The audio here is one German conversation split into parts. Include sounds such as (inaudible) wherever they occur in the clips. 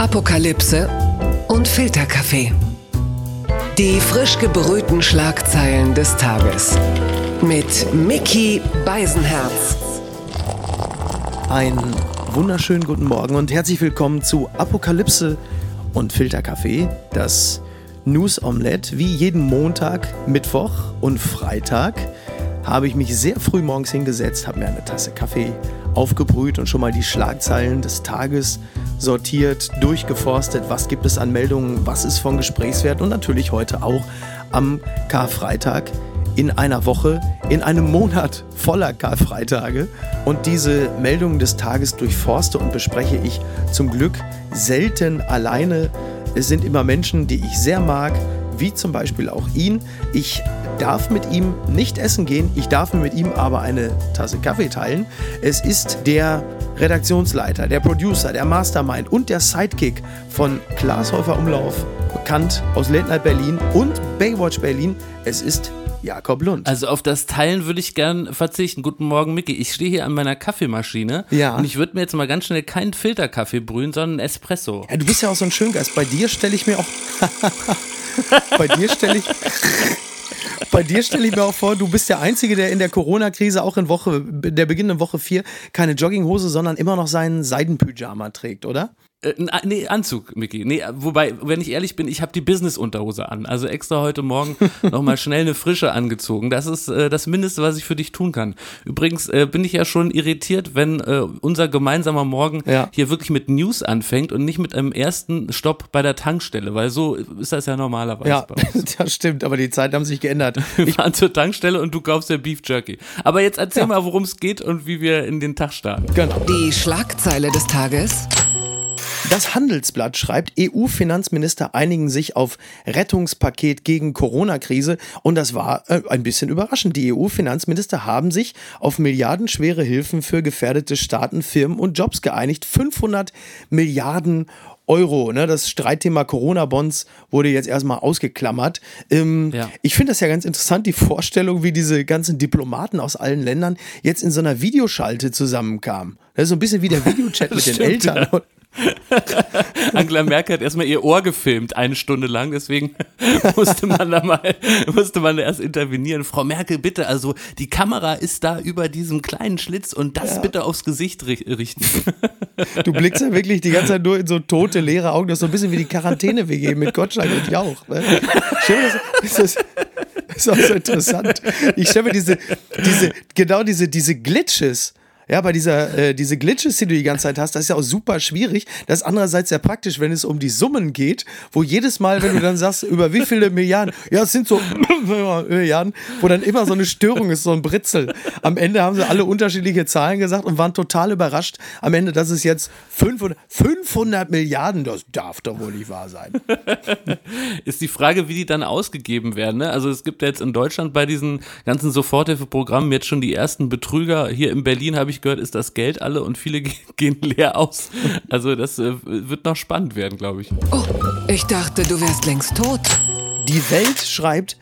Apokalypse und Filterkaffee. Die frisch gebrühten Schlagzeilen des Tages. Mit Mickey Beisenherz. Einen wunderschönen guten Morgen und herzlich willkommen zu Apokalypse und Filterkaffee, das News Omelette. Wie jeden Montag, Mittwoch und Freitag habe ich mich sehr früh morgens hingesetzt, habe mir eine Tasse Kaffee aufgebrüht und schon mal die Schlagzeilen des Tages sortiert, durchgeforstet, was gibt es an Meldungen, was ist von Gesprächswert und natürlich heute auch am Karfreitag in einer Woche, in einem Monat voller Karfreitage. Und diese Meldungen des Tages durchforste und bespreche ich zum Glück selten alleine. Es sind immer Menschen, die ich sehr mag, wie zum Beispiel auch ihn. Ich darf mit ihm nicht essen gehen, ich darf mir mit ihm aber eine Tasse Kaffee teilen. Es ist der Redaktionsleiter, der Producer, der Mastermind und der Sidekick von Klaas Häufer Umlauf, bekannt aus Late Night Berlin und Baywatch Berlin. Es ist Jakob Lund. Also auf das Teilen würde ich gern verzichten. Guten Morgen, Micky. Ich stehe hier an meiner Kaffeemaschine Ja. und ich würde mir jetzt mal ganz schnell keinen Filterkaffee brühen, sondern Espresso. Ja, du bist ja auch so ein Schöngeist. Bei dir stelle ich mir auch. (laughs) bei dir stelle ich. Bei dir stelle ich mir auch vor, du bist der Einzige, der in der Corona-Krise auch in Woche, der beginnenden Woche 4 keine Jogginghose, sondern immer noch seinen Seidenpyjama trägt, oder? Äh, n- nee, Anzug, Micky. Nee, wobei, wenn ich ehrlich bin, ich habe die Business-Unterhose an. Also extra heute Morgen (laughs) nochmal schnell eine frische angezogen. Das ist äh, das Mindeste, was ich für dich tun kann. Übrigens äh, bin ich ja schon irritiert, wenn äh, unser gemeinsamer Morgen Ja. hier wirklich mit News anfängt und nicht mit einem ersten Stopp bei der Tankstelle, weil so ist das ja normalerweise Ja, bei uns. (laughs) das stimmt, aber die Zeiten haben sich geändert. (laughs) Wir fahren zur Tankstelle und du kaufst ja Beef Jerky. Aber jetzt erzähl mal, worum es geht und wie wir in den Tag starten. Genau. Die Schlagzeile des Tages. Das Handelsblatt schreibt, EU-Finanzminister einigen sich auf Rettungspaket gegen Corona-Krise. Und das war äh, ein bisschen überraschend. Die EU-Finanzminister haben sich auf milliardenschwere Hilfen für gefährdete Staaten, Firmen und Jobs geeinigt. 500 Milliarden Euro. Ne? Das Streitthema Corona-Bonds wurde jetzt erstmal ausgeklammert. Ähm, Ja. Ich finde das ja ganz interessant, die Vorstellung, wie diese ganzen Diplomaten aus allen Ländern jetzt in so einer Videoschalte zusammenkamen. Das ist so ein bisschen wie der Videochat (laughs) mit den Eltern. ja. (laughs) Angela Merkel hat erstmal ihr Ohr gefilmt, eine Stunde lang, deswegen (laughs) musste man da mal, musste man da erst intervenieren. Frau Merkel, bitte, also die Kamera ist da über diesem kleinen Schlitz und das bitte aufs Gesicht ri- richten. (laughs) Du blickst ja wirklich die ganze Zeit nur in so tote, leere Augen. Das ist so ein bisschen wie die Quarantäne-WG mit Gottschalk und Jauch. Ne? Das, das, ist, das ist auch so interessant. Ich stelle mir diese, diese, genau diese, diese Glitches. Ja, bei dieser, äh, diese Glitches, die du die ganze Zeit hast, das ist ja auch super schwierig. Das ist andererseits sehr praktisch, wenn es um die Summen geht, wo jedes Mal, wenn du dann sagst, über wie viele Milliarden, ja, es sind so (laughs) Milliarden, wo dann immer so eine Störung ist, so ein Britzel. Am Ende haben sie alle unterschiedliche Zahlen gesagt und waren total überrascht. Am Ende, dass es jetzt 500, 500 Milliarden, das darf doch wohl nicht wahr sein. (laughs) Ist die Frage, wie die dann ausgegeben werden. Ne? Also es gibt ja jetzt in Deutschland bei diesen ganzen Soforthilfeprogrammen jetzt schon die ersten Betrüger. Hier in Berlin habe ich gehört, ist das Geld alle und viele (laughs) ge- gehen leer aus. Also das äh, wird noch spannend werden, glaube ich. Oh, ich dachte, du wärst längst tot. Die Welt schreibt,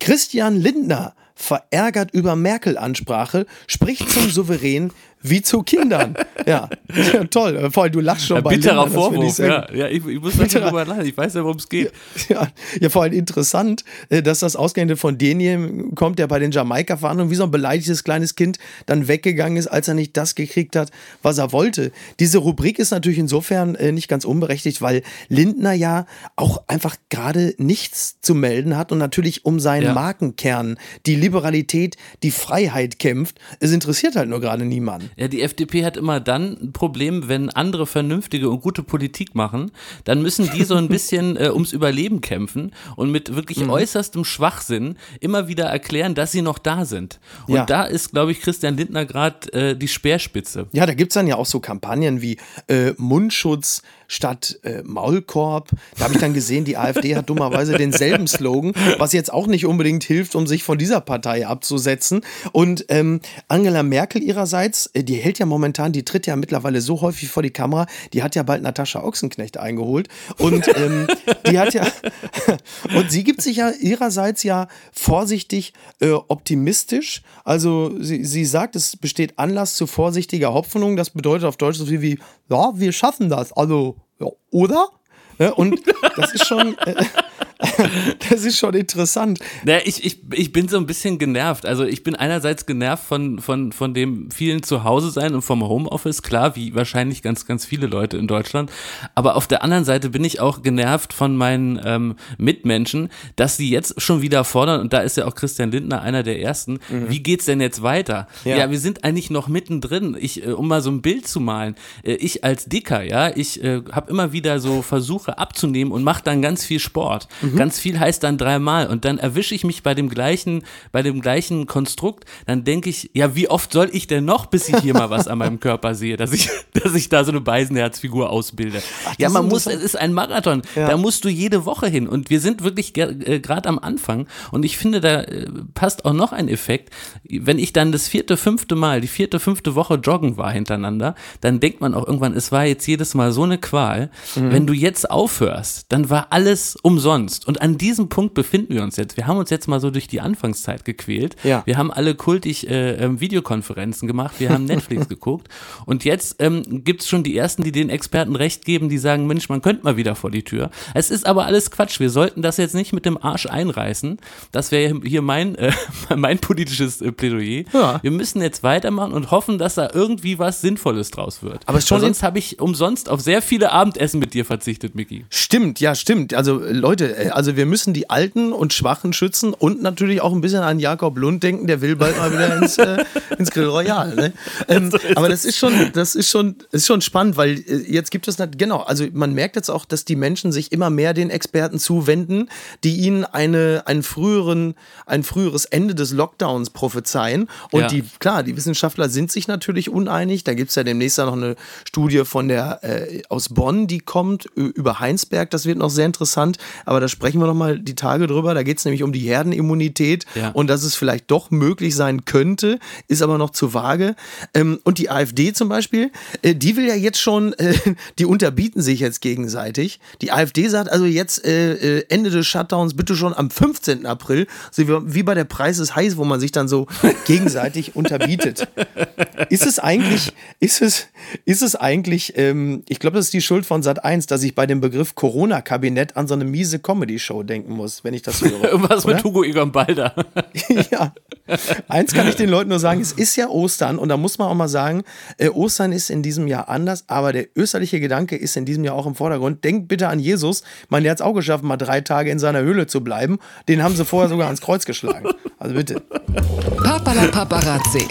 Christian Lindner verärgert über Merkel-Ansprache, spricht zum Souverän wie zu Kindern. (laughs) Ja, ja (laughs) toll. Vor allem, du lachst schon Ein bei bitterer ich Vorwurf, ja. ja ich, ich muss da Bitterer- drüber lachen. Ich weiß ja, worum es geht. (laughs) Ja, ja, vor allem interessant, äh, dass das ausgerechnet von denjenigen kommt, der bei den Jamaika-Verhandlungen wie so ein beleidigtes kleines Kind dann weggegangen ist, als er nicht das gekriegt hat, was er wollte. Diese Rubrik ist natürlich insofern äh, nicht ganz unberechtigt, weil Lindner ja auch einfach gerade nichts zu melden hat und natürlich um seinen Ja. Markenkern, die Liberalität, die Freiheit kämpft. Es interessiert halt nur gerade niemanden. Ja, die FDP hat immer dann ein Problem, wenn andere vernünftige und gute Politik machen, dann müssen die so ein (laughs) bisschen äh, ums Überleben kämpfen und mit wirklich Mhm. äußerstem Schwachsinn immer wieder erklären, dass sie noch da sind. Und Ja. da ist, glaube ich, Christian Lindner gerade äh, die Speerspitze. Ja, da gibt's dann ja auch so Kampagnen wie äh, Mundschutz statt äh, Maulkorb. Da habe ich dann gesehen, die AfD hat dummerweise denselben Slogan, was jetzt auch nicht unbedingt hilft, um sich von dieser Partei abzusetzen. Und ähm, Angela Merkel ihrerseits, äh, die hält ja momentan, die tritt ja mittlerweile so häufig vor die Kamera, die hat ja bald Natascha Ochsenknecht eingeholt. Und ähm, die hat ja, (laughs) und sie gibt sich ja ihrerseits ja vorsichtig äh, optimistisch. Also sie, sie sagt, es besteht Anlass zu vorsichtiger Hoffnung. Das bedeutet auf Deutsch so viel wie, ja, wir schaffen das. Also oder? Und (laughs) das ist schon, äh, (laughs) das ist schon interessant. Naja, ich, ich, ich bin so ein bisschen genervt. Also ich bin einerseits genervt von, von, von dem vielen Zuhause sein und vom Homeoffice, klar, wie wahrscheinlich ganz, ganz viele Leute in Deutschland. Aber auf der anderen Seite bin ich auch genervt von meinen ähm, Mitmenschen, dass sie jetzt schon wieder fordern, und da ist ja auch Christian Lindner einer der ersten, mhm. wie geht's denn jetzt weiter? Ja. ja. wir sind eigentlich noch mittendrin. Ich, äh, um mal so ein Bild zu malen, äh, ich als Dicker, ja, ich äh, habe immer wieder so Versuche abzunehmen und mache dann ganz viel Sport. Mhm. Ganz viel heißt dann dreimal und dann erwische ich mich bei dem gleichen, bei dem gleichen Konstrukt, dann denke ich, ja, wie oft soll ich denn noch, bis ich hier mal was an meinem Körper sehe, dass ich, dass ich da so eine Beisenherzfigur ausbilde. Ach, ja, man muss, es ist ein Marathon, ja. da musst du jede Woche hin und wir sind wirklich äh, gerade am Anfang und ich finde, da äh, passt auch noch ein Effekt. Wenn ich dann das vierte, fünfte Mal, die vierte, fünfte Woche joggen war hintereinander, dann denkt man auch irgendwann, es war jetzt jedes Mal so eine Qual. Mhm. Wenn du jetzt aufhörst, dann war alles umsonst und an diesem Punkt befinden wir uns jetzt. Wir haben uns jetzt mal so durch die Anfangszeit gequält. Ja. Wir haben alle kultig äh, ähm, Videokonferenzen gemacht, wir haben (laughs) Netflix geguckt und jetzt ähm, gibt es schon die ersten, die den Experten recht geben, die sagen, Mensch, man könnte mal wieder vor die Tür. Es ist aber alles Quatsch. Wir sollten das jetzt nicht mit dem Arsch einreißen. Das wäre hier mein, äh, (laughs) mein politisches äh, Plädoyer. Ja. Wir müssen jetzt weitermachen und hoffen, dass da irgendwie was Sinnvolles draus wird. Aber schon sonst habe ich umsonst auf sehr viele Abendessen mit dir verzichtet, Micky. Stimmt, ja, stimmt. Also Leute, äh, also wir müssen die Alten und Schwachen schützen und natürlich auch ein bisschen an Jakob Lund denken, der will bald mal wieder ins, äh, ins Grill Royal. Ne? (laughs) Ähm, aber das ist schon, das ist schon, ist schon spannend, weil äh, jetzt gibt es genau, also man merkt jetzt auch, dass die Menschen sich immer mehr den Experten zuwenden, die ihnen eine, einen früheren, ein früheres Ende des Lockdowns prophezeien. Und ja. die, klar, die Wissenschaftler sind sich natürlich uneinig. Da gibt es ja demnächst noch eine Studie von der äh, aus Bonn, die kommt über Heinsberg. Das wird noch sehr interessant. Aber da sprechen wir noch mal die Tage drüber. Da geht es nämlich um die Herdenimmunität ja. und dass es vielleicht doch möglich sein könnte, ist aber noch zu vage. Ähm, und die AfD zum Beispiel, äh, die will ja jetzt schon, äh, (laughs) die unterbieten sich jetzt gegenseitig. Die AfD sagt also jetzt äh, äh, Ende des Shutdowns bitte schon am 15. April, so wie, wie bei der Preis ist heiß, wo man sich dann so (laughs) gegenseitig unterbietet. Ist es eigentlich, ist es, ist es eigentlich, ähm, ich glaube, das ist die Schuld von Sat 1, dass ich bei dem Begriff Corona-Kabinett an so eine miese Comedy-Show denken muss, wenn ich das höre. (laughs) Irgendwas mit Hugo Egon Balder. ja. Eins kann ich den Leuten nur sagen, es ist ja Ostern und da muss man auch mal sagen, äh, Ostern ist in diesem Jahr anders, aber der österliche Gedanke ist in diesem Jahr auch im Vordergrund. Denkt bitte an Jesus. Man, der hat es auch geschafft, mal drei Tage in seiner Höhle zu bleiben. Den haben sie vorher sogar ans Kreuz geschlagen. Also bitte. Papala Paparazzi.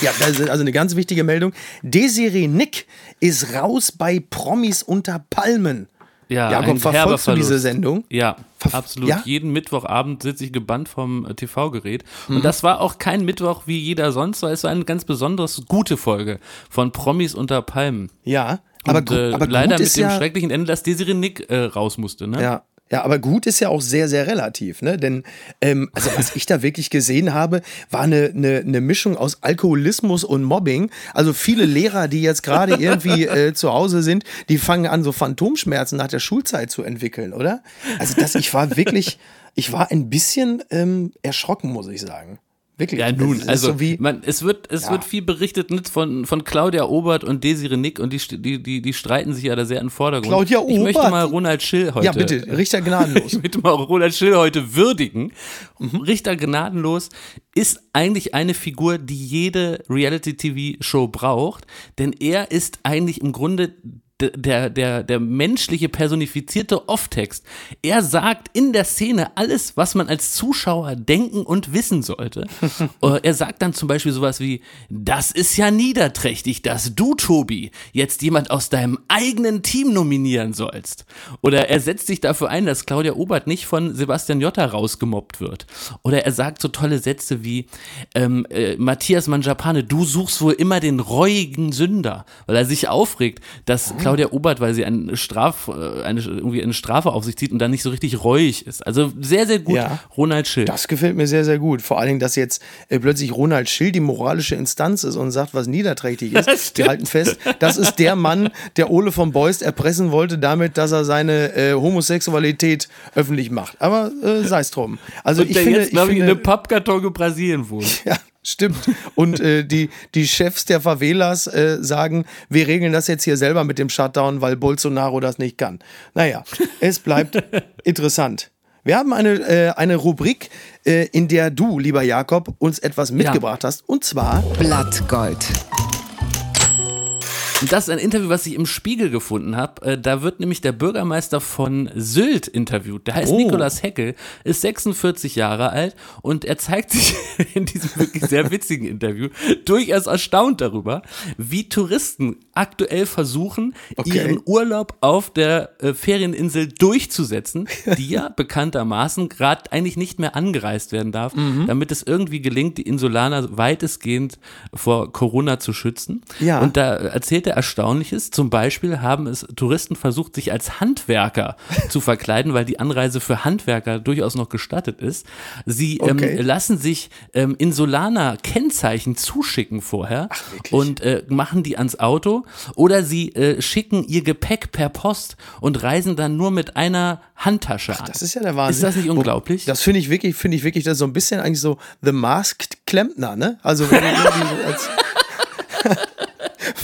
Ja, das ist also eine ganz wichtige Meldung. Desiree Nick ist raus bei Promis unter Palmen. Ja, Jakob, verfolgst du diese Sendung? Ja, absolut. Ja? Jeden Mittwochabend sitze ich gebannt vom äh, TV-Gerät. Mhm. Und das war auch kein Mittwoch wie jeder sonst, weil es war eine ganz besonders gute Folge von Promis unter Palmen. Ja, aber, Und, äh, aber leider mit dem ja schrecklichen Ende, dass Desiree Nick äh, raus musste. Ne? Ja, ja, aber gut ist ja auch sehr, sehr relativ, ne? Denn ähm, also was ich da wirklich gesehen habe, war eine, eine, eine Mischung aus Alkoholismus und Mobbing. Also viele Lehrer, die jetzt gerade irgendwie (laughs) äh, zu Hause sind, die fangen an, so Phantomschmerzen nach der Schulzeit zu entwickeln, oder? Also das, ich war wirklich, ich war ein bisschen ähm, erschrocken, muss ich sagen. Wirklich. Ja, nun, also so man, es wird, es ja. wird viel berichtet nicht von, von Claudia Obert und Desiree Nick und die, die, die, die streiten sich ja da sehr im Vordergrund. Claudia Obert. Ich möchte mal Ronald Schill heute. Ja, bitte, Richter gnadenlos. (laughs) ich möchte mal Ronald Schill heute würdigen. Mhm. Richter gnadenlos ist eigentlich eine Figur, die jede Reality-TV-Show braucht, denn er ist eigentlich im Grunde der, der, der menschliche personifizierte Off-Text. Er sagt in der Szene alles, was man als Zuschauer denken und wissen sollte. (laughs) Äh, er sagt dann zum Beispiel sowas wie, das ist ja niederträchtig, dass du, Tobi, jetzt jemand aus deinem eigenen Team nominieren sollst. Oder er setzt sich dafür ein, dass Claudia Obert nicht von Sebastian Jotta rausgemobbt wird. Oder er sagt so tolle Sätze wie, ähm, äh, Matthias Manjapane, du suchst wohl immer den reuigen Sünder, weil er sich aufregt, dass Claudia Claudia Obert, weil sie eine, Straf, äh, eine, irgendwie eine Strafe auf sich zieht und dann nicht so richtig reuig ist. Also sehr, sehr gut, ja, Ronald Schill. Das gefällt mir sehr, sehr gut. Vor allen Dingen, dass jetzt äh, plötzlich Ronald Schill die moralische Instanz ist und sagt, was niederträchtig ist. (laughs) Wir halten fest, das ist der Mann, der Ole von Beust erpressen wollte damit, dass er seine äh, Homosexualität öffentlich macht. Aber äh, sei es drum. Also und ich der finde, jetzt, glaube ich, in einem Pappkarton in Brasilien wohnt. Ja, Stimmt. Und äh, die, die Chefs der Favelas äh, sagen, wir regeln das jetzt hier selber mit dem Shutdown, weil Bolsonaro das nicht kann. Naja, es bleibt (laughs) interessant. Wir haben eine, äh, eine Rubrik, äh, in der du, lieber Jakob, uns etwas mitgebracht ja. hast. Und zwar Blattgold. Das ist ein Interview, was ich im Spiegel gefunden habe. Äh, da wird nämlich der Bürgermeister von Sylt interviewt. Der heißt oh. Nikolaus Heckel, ist 46 Jahre alt und er zeigt sich (laughs) in diesem wirklich sehr witzigen Interview durchaus erstaunt darüber, wie Touristen aktuell versuchen, okay. ihren Urlaub auf der äh, Ferieninsel durchzusetzen, die ja (laughs) bekanntermaßen gerade eigentlich nicht mehr angereist werden darf, mhm. damit es irgendwie gelingt, die Insulaner weitestgehend vor Corona zu schützen. Ja. Und da erzählt er Erstaunliches. Zum Beispiel haben es Touristen versucht, sich als Handwerker zu verkleiden, weil die Anreise für Handwerker durchaus noch gestattet ist. Sie ähm, okay. ähm, lassen sich ähm, Insulaner-Kennzeichen zuschicken vorher Ach, und äh, machen die ans Auto oder sie äh, schicken ihr Gepäck per Post und reisen dann nur mit einer Handtasche an. das ist ja der Wahnsinn. Ist das nicht unglaublich? Das finde ich wirklich, finde ich wirklich, das ist so ein bisschen eigentlich so The Masked Klempner, ne? Also wenn du irgendwie als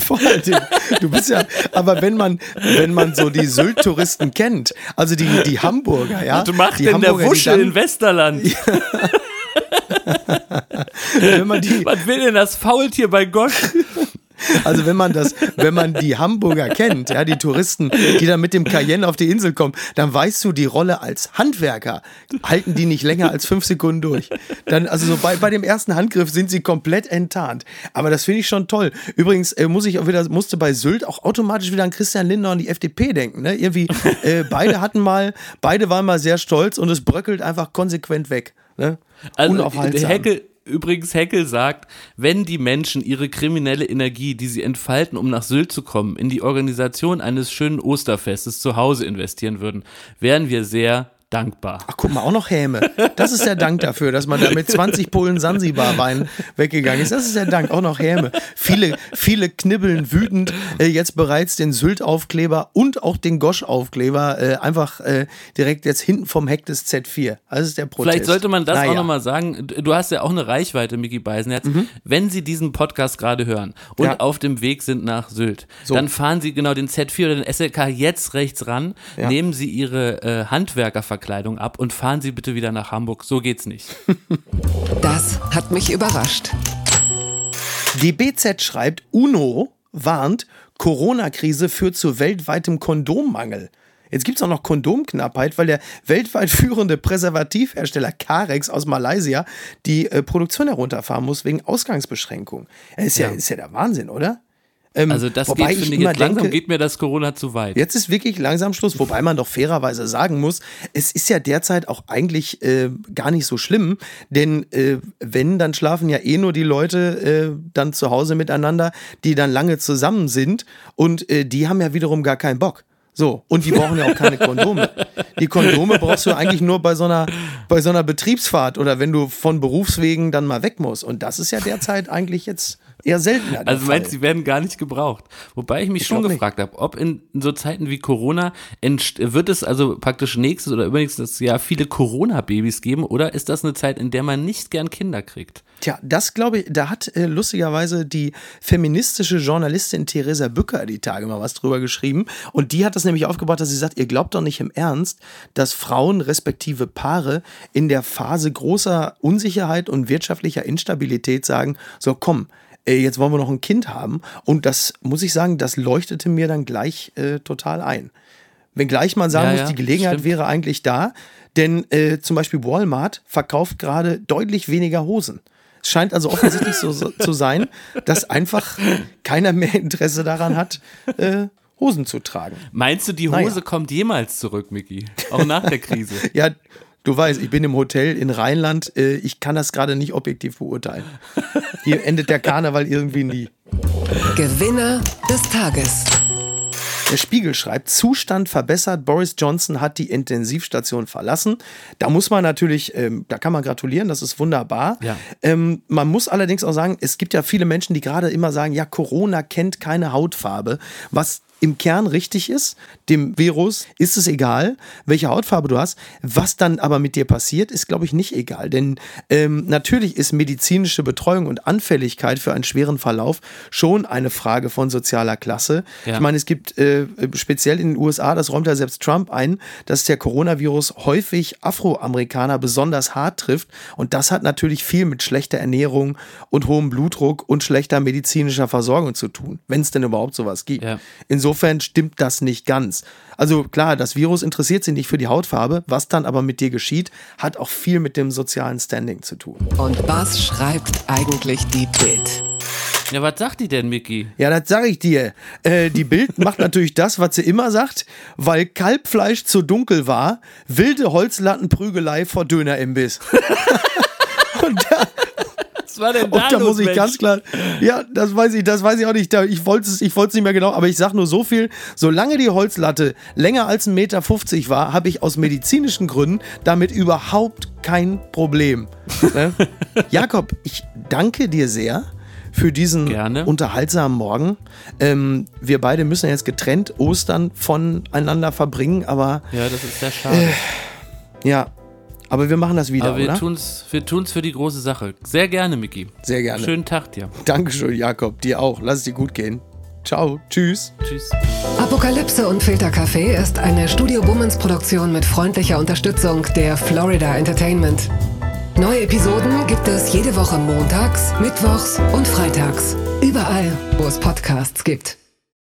Vor allen Dingen, du bist ja, aber wenn man, wenn man so die Sylt-Touristen kennt, also die, die Hamburger, ja. Was macht denn Hamburger, der Wuschel in Westerland? (laughs) wenn man die, Was will denn das Faultier bei Gosch? Also wenn man das, wenn man die Hamburger kennt, ja, die Touristen, die dann mit dem Cayenne auf die Insel kommen, dann weißt du, die Rolle als Handwerker halten die nicht länger als fünf Sekunden durch. Dann, also so bei, bei dem ersten Handgriff sind sie komplett enttarnt. Aber das finde ich schon toll. Übrigens äh, muss ich auch wieder, musste bei Sylt auch automatisch wieder an Christian Lindner und die FDP denken. Ne? Irgendwie, äh, beide hatten mal, beide waren mal sehr stolz und es bröckelt einfach konsequent weg. Ne? Also Unaufhaltsam. Heckel, Übrigens, Heckel sagt, wenn die Menschen ihre kriminelle Energie, die sie entfalten, um nach Sylt zu kommen, in die Organisation eines schönen Osterfestes zu Hause investieren würden, wären wir sehr dankbar. Ach, guck mal, auch noch Häme. Das ist der Dank dafür, dass man da mit 20 Pullen Sansibar-Wein weggegangen ist. Das ist der Dank, auch noch Häme. Viele, viele knibbeln wütend äh, jetzt bereits den Sylt-Aufkleber und auch den Gosch-Aufkleber äh, einfach äh, direkt jetzt hinten vom Heck des Z4. Das ist der Protest. Vielleicht sollte man das naja. auch nochmal sagen. Du hast ja auch eine Reichweite, Micky Beisenherz. Mhm. Wenn Sie diesen Podcast gerade hören und ja. auf dem Weg sind nach Sylt, so. dann fahren Sie genau den Z4 oder den SLK jetzt rechts ran, ja. nehmen Sie Ihre äh, Handwerkerverkleidung Verkleidung ab und fahren Sie bitte wieder nach Hamburg. So geht's nicht. (laughs) Das hat mich überrascht. Die BZ schreibt, UNO warnt, Corona-Krise führt zu weltweitem Kondommangel. Jetzt gibt es auch noch Kondomknappheit, weil der weltweit führende Präservativhersteller Carex aus Malaysia die äh, Produktion herunterfahren muss wegen Ausgangsbeschränkungen. Ist ja, ja. ist ja der Wahnsinn, oder? Ähm, also das geht, finde ich, jetzt langsam denke, geht mir das Corona zu weit. Jetzt ist wirklich langsam Schluss, wobei man doch fairerweise sagen muss, es ist ja derzeit auch eigentlich äh, gar nicht so schlimm, denn äh, wenn, dann schlafen ja eh nur die Leute äh, dann zu Hause miteinander, die dann lange zusammen sind und äh, die haben ja wiederum gar keinen Bock. So, und die brauchen ja auch keine Kondome. Die Kondome brauchst du eigentlich nur bei so einer, bei so einer Betriebsfahrt oder wenn du von Berufswegen dann mal weg musst. Und das ist ja derzeit eigentlich jetzt eher seltener. Also meinst du, sie werden gar nicht gebraucht? Wobei ich mich ich schon gefragt habe, ob in so Zeiten wie Corona wird es also praktisch nächstes oder übernächstes Jahr viele Corona-Babys geben oder ist das eine Zeit, in der man nicht gern Kinder kriegt? Tja, das glaube ich, da hat äh, lustigerweise die feministische Journalistin Theresa Bücker die Tage mal was drüber geschrieben. Und die hat das nämlich aufgebaut, dass sie sagt, ihr glaubt doch nicht im Ernst, dass Frauen respektive Paare in der Phase großer Unsicherheit und wirtschaftlicher Instabilität sagen, so komm, äh, jetzt wollen wir noch ein Kind haben. Und das muss ich sagen, das leuchtete mir dann gleich äh, total ein. Wenngleich man sagen ja, muss, ja, die Gelegenheit stimmt. wäre eigentlich da, denn äh, zum Beispiel Walmart verkauft gerade deutlich weniger Hosen. Es scheint also offensichtlich so, so zu sein, dass einfach keiner mehr Interesse daran hat, äh, Hosen zu tragen. Meinst du, die Hose naja. kommt jemals zurück, Micky? Auch nach der Krise? (laughs) ja, du weißt, ich bin im Hotel in Rheinland. Äh, ich kann das gerade nicht objektiv beurteilen. Hier endet der Karneval irgendwie nie. Gewinner des Tages. Der Spiegel schreibt, Zustand verbessert, Boris Johnson hat die Intensivstation verlassen. Da muss man natürlich, ähm, da kann man gratulieren, das ist wunderbar. Ja. Ähm, man muss allerdings auch sagen, es gibt ja viele Menschen, die gerade immer sagen, ja, Corona kennt keine Hautfarbe, was im Kern richtig ist. Dem Virus ist es egal, welche Hautfarbe du hast. Was dann aber mit dir passiert, ist, glaube ich, nicht egal. Denn ähm, natürlich ist medizinische Betreuung und Anfälligkeit für einen schweren Verlauf schon eine Frage von sozialer Klasse. Ja. Ich meine, es gibt äh, speziell in den USA, das räumt ja selbst Trump ein, dass der Coronavirus häufig Afroamerikaner besonders hart trifft. Und das hat natürlich viel mit schlechter Ernährung und hohem Blutdruck und schlechter medizinischer Versorgung zu tun, wenn es denn überhaupt sowas gibt. Ja. Insofern stimmt das nicht ganz. Also klar, das Virus interessiert sich nicht für die Hautfarbe, was dann aber mit dir geschieht, hat auch viel mit dem sozialen Standing zu tun. Und was schreibt eigentlich die Bild? Ja, was sagt die denn, Mickey? Ja, das sage ich dir. Äh, die Bild (laughs) macht natürlich das, was sie immer sagt, weil Kalbfleisch zu dunkel war, wilde Holzlattenprügelei vor Dönerimbiss. (laughs) Da, Was war denn und da muss ich ganz klar, ja, das weiß ich, das weiß ich auch nicht. Da- Ich wollte es ich nicht mehr genau, aber ich sag nur so viel. Solange die Holzlatte länger als 1,50 Meter war, habe ich aus medizinischen Gründen damit überhaupt kein Problem. (laughs) Ne? Jakob, ich danke dir sehr für diesen Gerne. unterhaltsamen Morgen. Ähm, wir beide müssen jetzt getrennt Ostern voneinander verbringen, aber Ja, das ist sehr schade. ja, aber wir machen das wieder, Aber wir oder? tun's, wir tun's für die große Sache. Sehr gerne, Mickey. Sehr gerne. Schönen Tag dir. Dankeschön, Jakob. Dir auch. Lass es dir gut gehen. Ciao. Tschüss. Tschüss. Apokalypse und Filterkaffee ist eine Studio Bummens Produktion mit freundlicher Unterstützung der Florida Entertainment. Neue Episoden gibt es jede Woche montags, mittwochs und freitags. Überall, wo es Podcasts gibt.